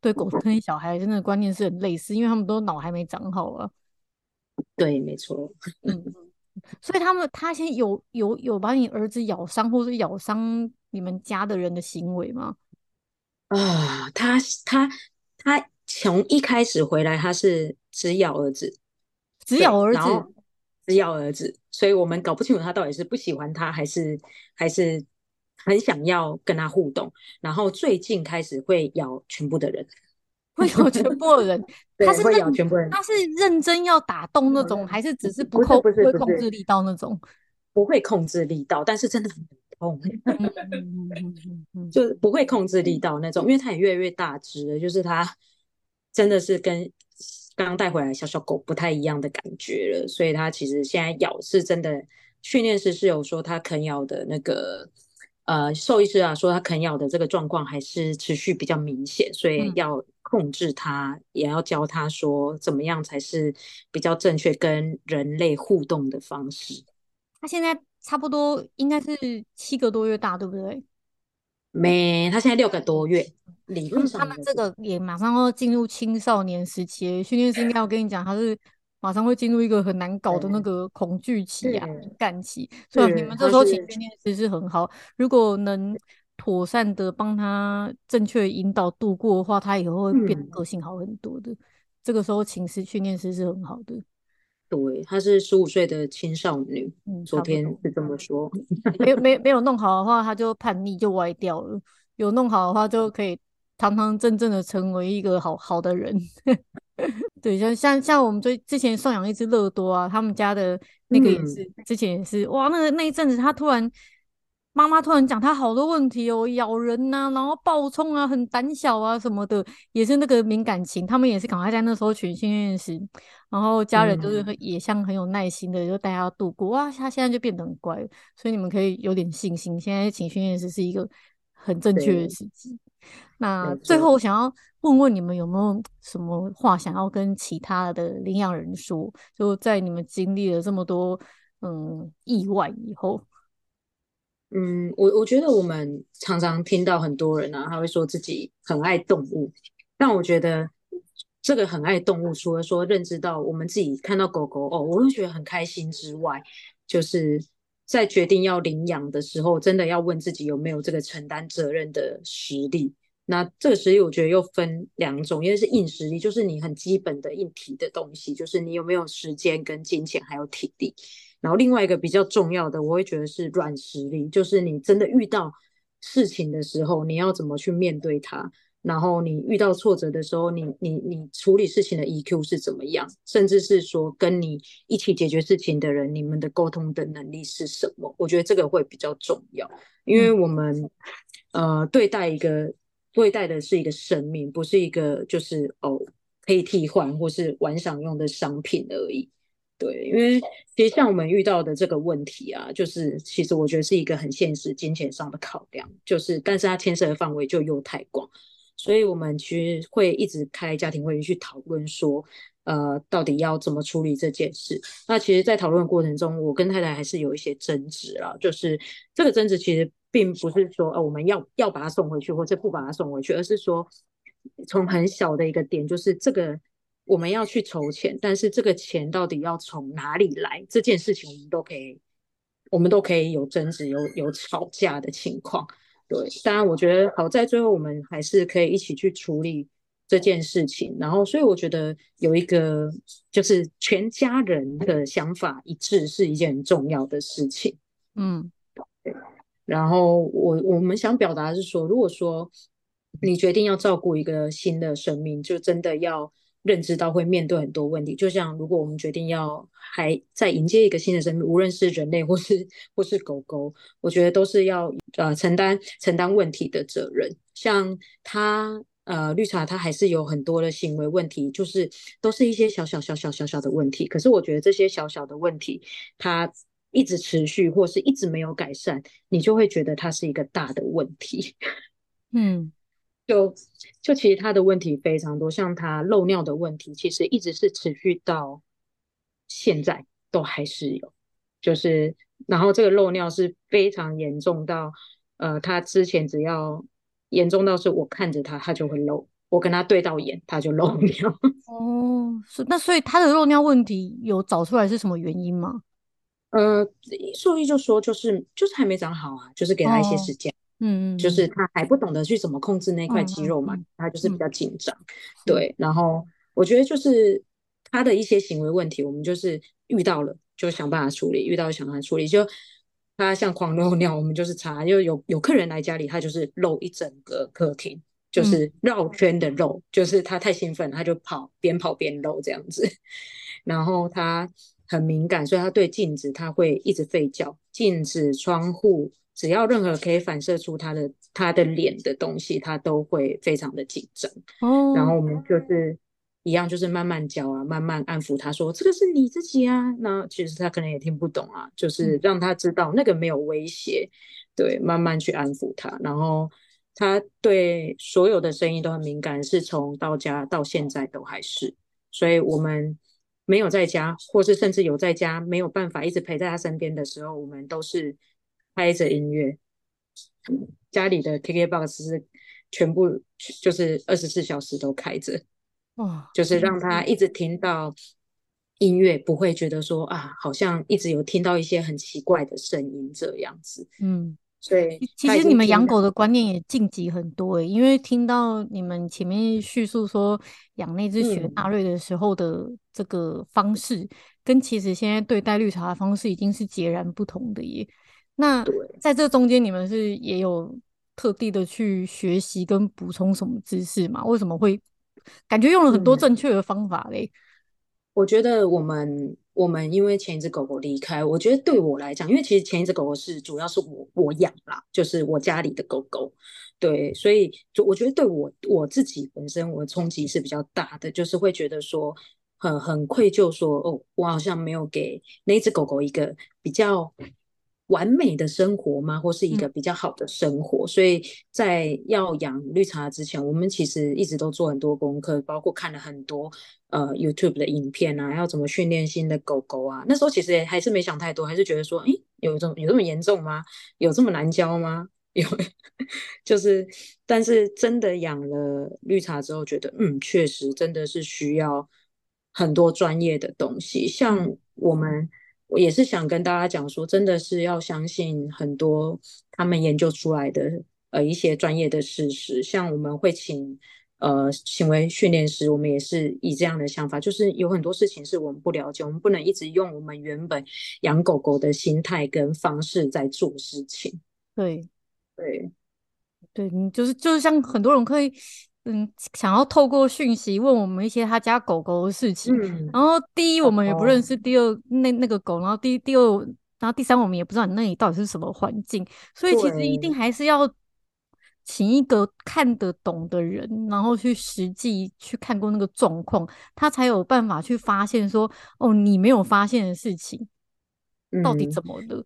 对狗跟小孩真的观念是很类似，因为他们都脑还没长好啊。对，没错。嗯，所以他们他先有有有把你儿子咬伤，或是咬伤你们家的人的行为吗？啊，他他他从一开始回来，他是只咬儿子，只咬儿子，只咬儿子，所以我们搞不清楚他到底是不喜欢他，还是还是很想要跟他互动。然后最近开始会咬全部的人，会咬全部的人，他是会咬全部人，他是认真要打动那种，还是只是不控不会控制力道那种？不会控制力道，但是真的很。痛，就不会控制力道那种，因为它也越来越大只了，就是它真的是跟刚刚带回来小小狗不太一样的感觉了，所以它其实现在咬是真的，训练师是有说它啃咬的那个，呃，兽医师啊说它啃咬的这个状况还是持续比较明显，所以要控制它，嗯、也要教它说怎么样才是比较正确跟人类互动的方式。他现在。差不多应该是七个多月大，对不对？没，他现在六个多月。理论上，他们这个也马上要进入青少年时期。训练师应该要跟你讲，他是马上会进入一个很难搞的那个恐惧期啊、敏感期。所以你们这时候请训练师是很好，如果能妥善的帮他正确引导度过的话，他以后会变得个性好很多的。嗯、这个时候请师训练师是很好的。对，她是十五岁的青少女。嗯，昨天是这么说。没有没有没有弄好的话，她就叛逆就歪掉了；有弄好的话，就可以堂堂正正的成为一个好好的人。对，像像像我们最之前送养一只乐多啊，他们家的那个也是，嗯、之前也是哇，那个那一阵子他突然。妈妈突然讲他好多问题哦，咬人呐、啊，然后暴冲啊，很胆小啊什么的，也是那个敏感情。他们也是赶快在那时候取训练师，然后家人就是也像很有耐心的就带他度过。哇，他现在就变得很乖，所以你们可以有点信心。现在请训练师是一个很正确的时机。那最后我想要问问你们有没有什么话想要跟其他的领养人说？就在你们经历了这么多嗯意外以后。嗯，我我觉得我们常常听到很多人啊，他会说自己很爱动物，但我觉得这个很爱动物，除了说认知到我们自己看到狗狗哦，我会觉得很开心之外，就是在决定要领养的时候，真的要问自己有没有这个承担责任的实力。那这个实力，我觉得又分两种，一个是硬实力，就是你很基本的硬体的东西，就是你有没有时间跟金钱还有体力。然后另外一个比较重要的，我会觉得是软实力，就是你真的遇到事情的时候，你要怎么去面对它。然后你遇到挫折的时候，你你你处理事情的 EQ 是怎么样，甚至是说跟你一起解决事情的人，你们的沟通的能力是什么？我觉得这个会比较重要，因为我们呃对待一个对待的是一个生命，不是一个就是哦可以替换或是玩赏用的商品而已。对，因为其实像我们遇到的这个问题啊，就是其实我觉得是一个很现实金钱上的考量，就是但是它牵涉的范围就又太广，所以我们其实会一直开家庭会议去讨论说，呃，到底要怎么处理这件事。那其实，在讨论的过程中，我跟太太还是有一些争执啦，就是这个争执其实并不是说，呃，我们要要把它送回去，或者不把它送回去，而是说从很小的一个点，就是这个。我们要去筹钱，但是这个钱到底要从哪里来？这件事情我们都可以，我们都可以有争执、有有吵架的情况。对，当然我觉得好在最后我们还是可以一起去处理这件事情。然后，所以我觉得有一个就是全家人的想法一致是一件很重要的事情。嗯，对。然后我我们想表达的是说，如果说你决定要照顾一个新的生命，就真的要。认知到会面对很多问题，就像如果我们决定要还再迎接一个新的生命，无论是人类或是或是狗狗，我觉得都是要呃承担承担问题的责任。像他呃绿茶，他还是有很多的行为问题，就是都是一些小小小小小小的问题。可是我觉得这些小小的问题，它一直持续或是一直没有改善，你就会觉得它是一个大的问题。嗯。就就其实他的问题非常多，像他漏尿的问题，其实一直是持续到现在都还是有，就是然后这个漏尿是非常严重到，呃，他之前只要严重到是我看着他，他就会漏，我跟他对到眼，他就漏尿。哦，是那所以他的漏尿问题有找出来是什么原因吗？呃，兽医就说就是就是还没长好啊，就是给他一些时间。哦嗯嗯，就是他还不懂得去怎么控制那块肌肉嘛，他就是比较紧张，嗯、对。然后我觉得就是他的一些行为问题，我们就是遇到了就想办法处理，遇到想办法处理。就他像狂漏尿，我们就是查，就有有客人来家里，他就是漏一整个客厅，就是绕圈的漏，嗯、就是他太兴奋，他就跑边跑边漏这样子。然后他很敏感，所以他对镜子他会一直吠叫，镜子、窗户。只要任何可以反射出他的他的脸的东西，他都会非常的紧张。哦，然后我们就是一样，就是慢慢教啊，慢慢安抚他说：“这个是你自己啊。”那其实他可能也听不懂啊，就是让他知道那个没有威胁。对，慢慢去安抚他。然后他对所有的声音都很敏感，是从到家到现在都还是。所以我们没有在家，或是甚至有在家没有办法一直陪在他身边的时候，我们都是。开着音乐，家里的 KKBOX 是全部就是二十四小时都开着，哇，就是让他一直听到音乐，不会觉得说啊，好像一直有听到一些很奇怪的声音这样子。嗯，所以其实你们养狗的观念也晋级很多诶，因为听到你们前面叙述说养那只雪纳瑞的时候的这个方式，嗯、跟其实现在对待绿茶的方式已经是截然不同的耶。那在这中间，你们是也有特地的去学习跟补充什么知识吗？为什么会感觉用了很多正确的方法嘞？我觉得我们我们因为前一只狗狗离开，我觉得对我来讲，因为其实前一只狗狗是主要是我我养啦，就是我家里的狗狗，对，所以就我觉得对我我自己本身我的冲击是比较大的，就是会觉得说很很愧疚说，说哦，我好像没有给那只狗狗一个比较。完美的生活吗？或是一个比较好的生活？嗯、所以在要养绿茶之前，我们其实一直都做很多功课，包括看了很多呃 YouTube 的影片啊，要怎么训练新的狗狗啊。那时候其实也还是没想太多，还是觉得说，诶，有这么有这么严重吗？有这么难教吗？有，就是，但是真的养了绿茶之后，觉得嗯，确实真的是需要很多专业的东西，像我们。我也是想跟大家讲说，真的是要相信很多他们研究出来的呃一些专业的事实。像我们会请呃行为训练师，我们也是以这样的想法，就是有很多事情是我们不了解，我们不能一直用我们原本养狗狗的心态跟方式在做事情。对，对，对，你就是就是像很多人可以。嗯，想要透过讯息问我们一些他家狗狗的事情，嗯、然后第一我们也不认识，第二那那个狗，然后第第二，然后第三我们也不知道你那里到底是什么环境，所以其实一定还是要请一个看得懂的人，然后去实际去看过那个状况，他才有办法去发现说，哦，你没有发现的事情，到底怎么了？嗯、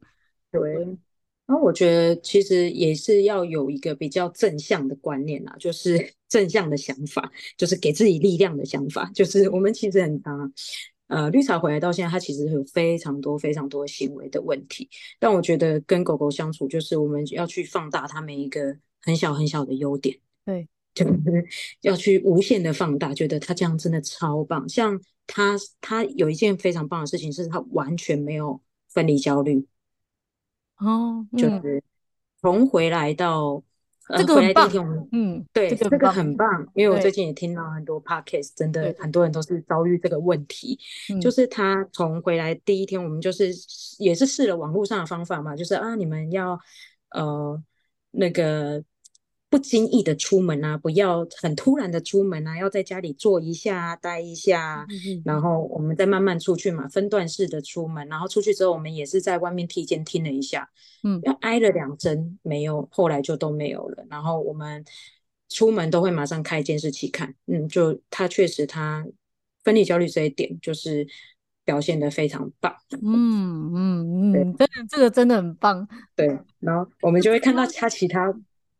对。然后我觉得其实也是要有一个比较正向的观念啊，就是 正向的想法，就是给自己力量的想法。就是我们其实很常，呃，绿茶回来到现在，它其实有非常多非常多行为的问题。但我觉得跟狗狗相处，就是我们要去放大它每一个很小很小的优点，对，就是要去无限的放大，觉得它这样真的超棒。像它，它有一件非常棒的事情，是它完全没有分离焦虑。哦，嗯、就是从回来到这个很棒，呃、嗯，对，这个，这个很棒，因为我最近也听到很多 podcast，真的很多人都是遭遇这个问题，就是他从回来第一天，我们就是也是试了网络上的方法嘛，就是啊，你们要呃那个。不经意的出门啊，不要很突然的出门啊，要在家里坐一下、待一下，嗯、然后我们再慢慢出去嘛，分段式的出门。然后出去之后，我们也是在外面体检听了一下，嗯，要挨了两针没有，后来就都没有了。然后我们出门都会马上开监视器看，嗯，就他确实他分离焦虑这一点就是表现的非常棒，嗯嗯嗯，真的这个真的很棒，对。然后我们就会看到他其他。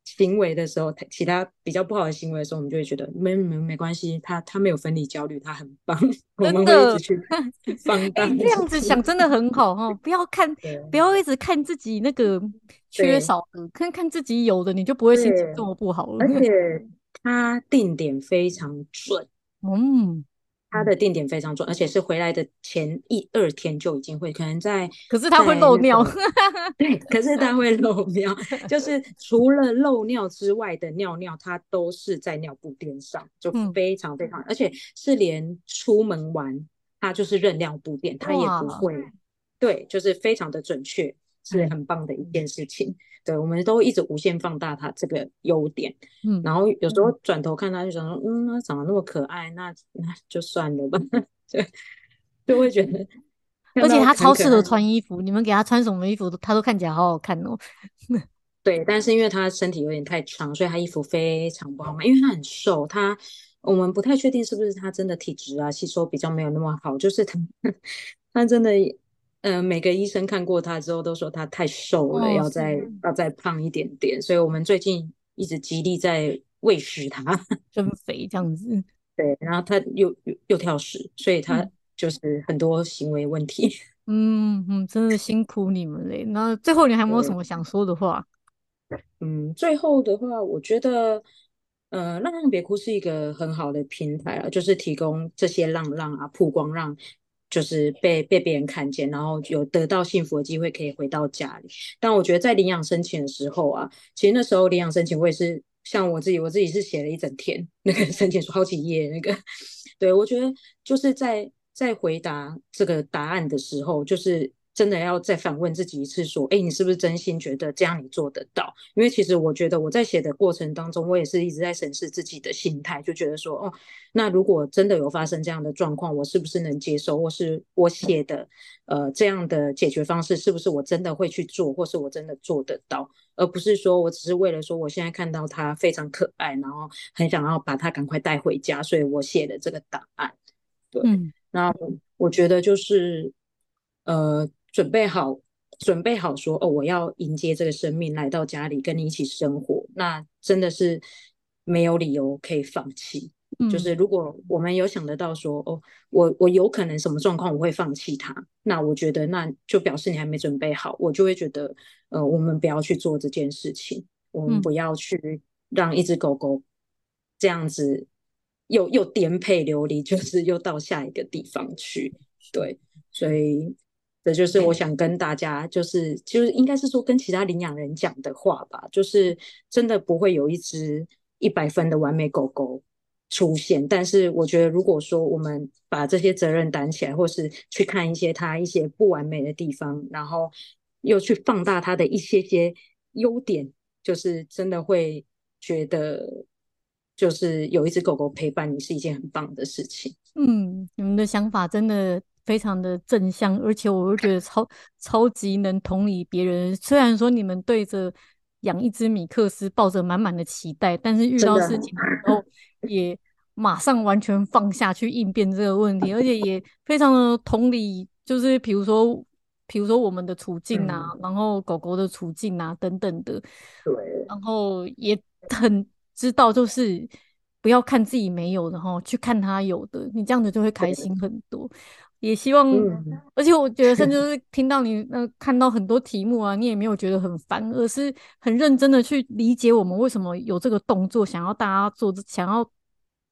行为的时候，他其他比较不好的行为的时候，我们就会觉得没没没关系，他他没有分离焦虑，他很棒。我们会一直去 放大。这样子想真的很好哈，不要看，不要一直看自己那个缺少的，看看自己有的，你就不会心情这么不好了。而且他定点非常准，嗯。他的定点非常准，而且是回来的前一二天就已经会，可能在，可是他会漏尿，对，可是他会漏 尿，就是除了漏尿之外的尿尿，他都是在尿布垫上，就非常非常，嗯、而且是连出门玩，他就是认尿布垫，他也不会，对，就是非常的准确，是很棒的一件事情。嗯对，我们都一直无限放大他这个优点，嗯，然后有时候转头看他，就想说，嗯，他长得那么可爱，那那就算了吧，就就会觉得，而且他超适合穿衣服，你们给他穿什么衣服，他都看起来好好看哦。对，但是因为他身体有点太长，所以他衣服非常不好买，因为他很瘦，他我们不太确定是不是他真的体质啊，吸收比较没有那么好，就是他他真的。呃，每个医生看过他之后都说他太瘦了，哦、要再要再胖一点点，所以我们最近一直极力在喂食他 增肥这样子。对，然后他又又又挑食，所以他就是很多行为问题。嗯嗯，真的辛苦你们嘞。那最后你还有没有什么想说的话？嗯，最后的话，我觉得，呃，浪浪别哭是一个很好的平台啊，就是提供这些浪浪啊曝光让。就是被被别人看见，然后有得到幸福的机会，可以回到家里。但我觉得在领养申请的时候啊，其实那时候领养申请我也是像我自己，我自己是写了一整天那个申请书好几页那个。对，我觉得就是在在回答这个答案的时候，就是。真的要再反问自己一次，说：“哎，你是不是真心觉得这样你做得到？”因为其实我觉得我在写的过程当中，我也是一直在审视自己的心态，就觉得说：“哦，那如果真的有发生这样的状况，我是不是能接受？或是我写的呃这样的解决方式，是不是我真的会去做，或是我真的做得到？而不是说我只是为了说我现在看到它非常可爱，然后很想要把它赶快带回家，所以我写了这个答案。对，那、嗯、我觉得就是呃。”准备好，准备好说哦，我要迎接这个生命来到家里跟你一起生活，那真的是没有理由可以放弃。嗯、就是如果我们有想得到说哦，我我有可能什么状况我会放弃它，那我觉得那就表示你还没准备好，我就会觉得呃，我们不要去做这件事情，我们不要去让一只狗狗这样子又又颠沛流离，就是又到下一个地方去。对，所以。这就是我想跟大家，就是就是应该是说跟其他领养人讲的话吧，就是真的不会有一只一百分的完美狗狗出现。但是我觉得，如果说我们把这些责任担起来，或是去看一些它一些不完美的地方，然后又去放大它的一些些优点，就是真的会觉得，就是有一只狗狗陪伴你是一件很棒的事情。嗯，你们的想法真的。非常的正向，而且我又觉得超超级能同理别人。虽然说你们对着养一只米克斯，抱着满满的期待，但是遇到事情的时候 也马上完全放下去应变这个问题，而且也非常的同理，就是比如说，比如说我们的处境啊，嗯、然后狗狗的处境啊等等的，对，然后也很知道就是不要看自己没有的，然后去看他有的，你这样子就会开心很多。也希望，嗯、而且我觉得，甚至 是听到你呃看到很多题目啊，你也没有觉得很烦，而是很认真的去理解我们为什么有这个动作，想要大家做，想要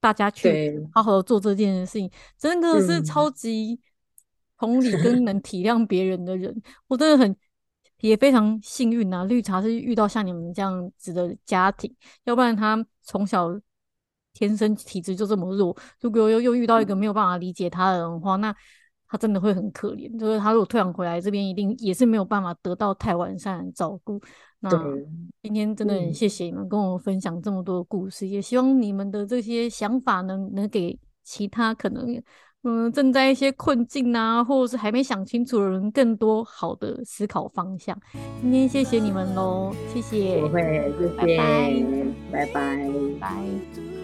大家去好好的做这件事情，真的是超级同理跟能体谅别人的人，嗯、我真的很也非常幸运啊！绿茶是遇到像你们这样子的家庭，要不然他从小天生体质就这么弱，如果又又遇到一个没有办法理解他的人的话，那。他真的会很可怜，就是他如果退养回来这边，一定也是没有办法得到太完善的照顾。那今天真的很谢谢你们跟我分享这么多故事，嗯、也希望你们的这些想法能能给其他可能嗯正在一些困境啊，或者是还没想清楚的人更多好的思考方向。今天谢谢你们喽，谢谢，不会，谢谢，拜拜，拜拜，拜。